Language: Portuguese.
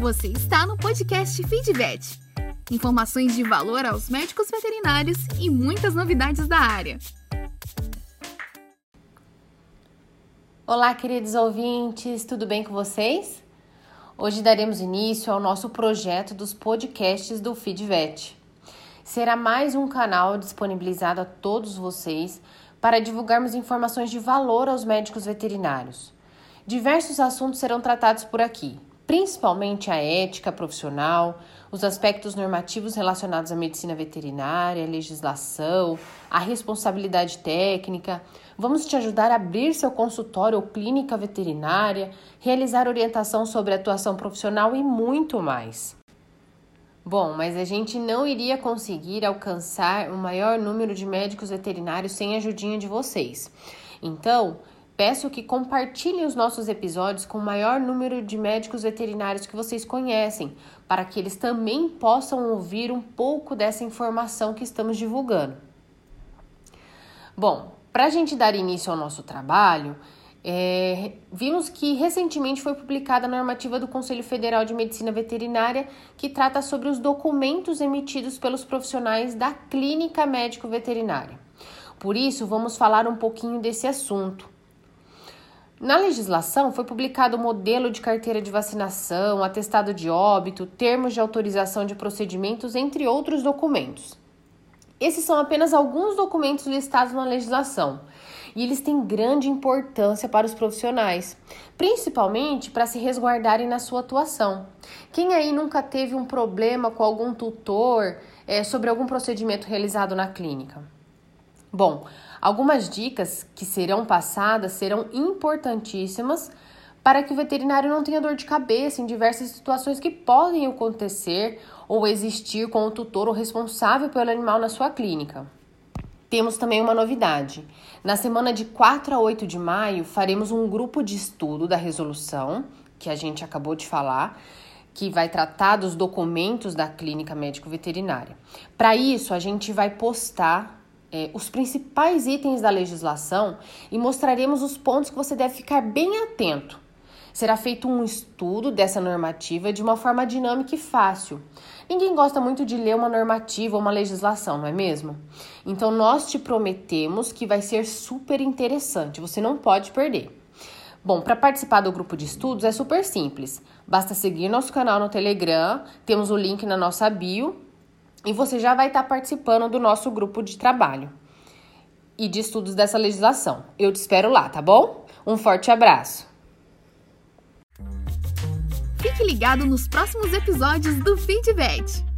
Você está no podcast Feedvet. Informações de valor aos médicos veterinários e muitas novidades da área. Olá, queridos ouvintes, tudo bem com vocês? Hoje daremos início ao nosso projeto dos podcasts do Feedvet. Será mais um canal disponibilizado a todos vocês para divulgarmos informações de valor aos médicos veterinários. Diversos assuntos serão tratados por aqui, principalmente a ética profissional, os aspectos normativos relacionados à medicina veterinária, legislação, a responsabilidade técnica. Vamos te ajudar a abrir seu consultório ou clínica veterinária, realizar orientação sobre atuação profissional e muito mais. Bom, mas a gente não iria conseguir alcançar o maior número de médicos veterinários sem a ajudinha de vocês. Então, Peço que compartilhem os nossos episódios com o maior número de médicos veterinários que vocês conhecem, para que eles também possam ouvir um pouco dessa informação que estamos divulgando. Bom, para a gente dar início ao nosso trabalho, é, vimos que recentemente foi publicada a normativa do Conselho Federal de Medicina Veterinária que trata sobre os documentos emitidos pelos profissionais da clínica médico-veterinária. Por isso, vamos falar um pouquinho desse assunto. Na legislação, foi publicado o modelo de carteira de vacinação, atestado de óbito, termos de autorização de procedimentos, entre outros documentos. Esses são apenas alguns documentos listados na legislação e eles têm grande importância para os profissionais, principalmente para se resguardarem na sua atuação. Quem aí nunca teve um problema com algum tutor é, sobre algum procedimento realizado na clínica? Bom, algumas dicas que serão passadas serão importantíssimas para que o veterinário não tenha dor de cabeça em diversas situações que podem acontecer ou existir com o tutor ou responsável pelo animal na sua clínica. Temos também uma novidade. Na semana de 4 a 8 de maio, faremos um grupo de estudo da resolução, que a gente acabou de falar, que vai tratar dos documentos da clínica médico-veterinária. Para isso, a gente vai postar é, os principais itens da legislação e mostraremos os pontos que você deve ficar bem atento. Será feito um estudo dessa normativa de uma forma dinâmica e fácil. Ninguém gosta muito de ler uma normativa ou uma legislação, não é mesmo? Então, nós te prometemos que vai ser super interessante, você não pode perder. Bom, para participar do grupo de estudos é super simples. Basta seguir nosso canal no Telegram, temos o link na nossa bio e você já vai estar participando do nosso grupo de trabalho e de estudos dessa legislação. Eu te espero lá, tá bom? Um forte abraço. Fique ligado nos próximos episódios do Feedback.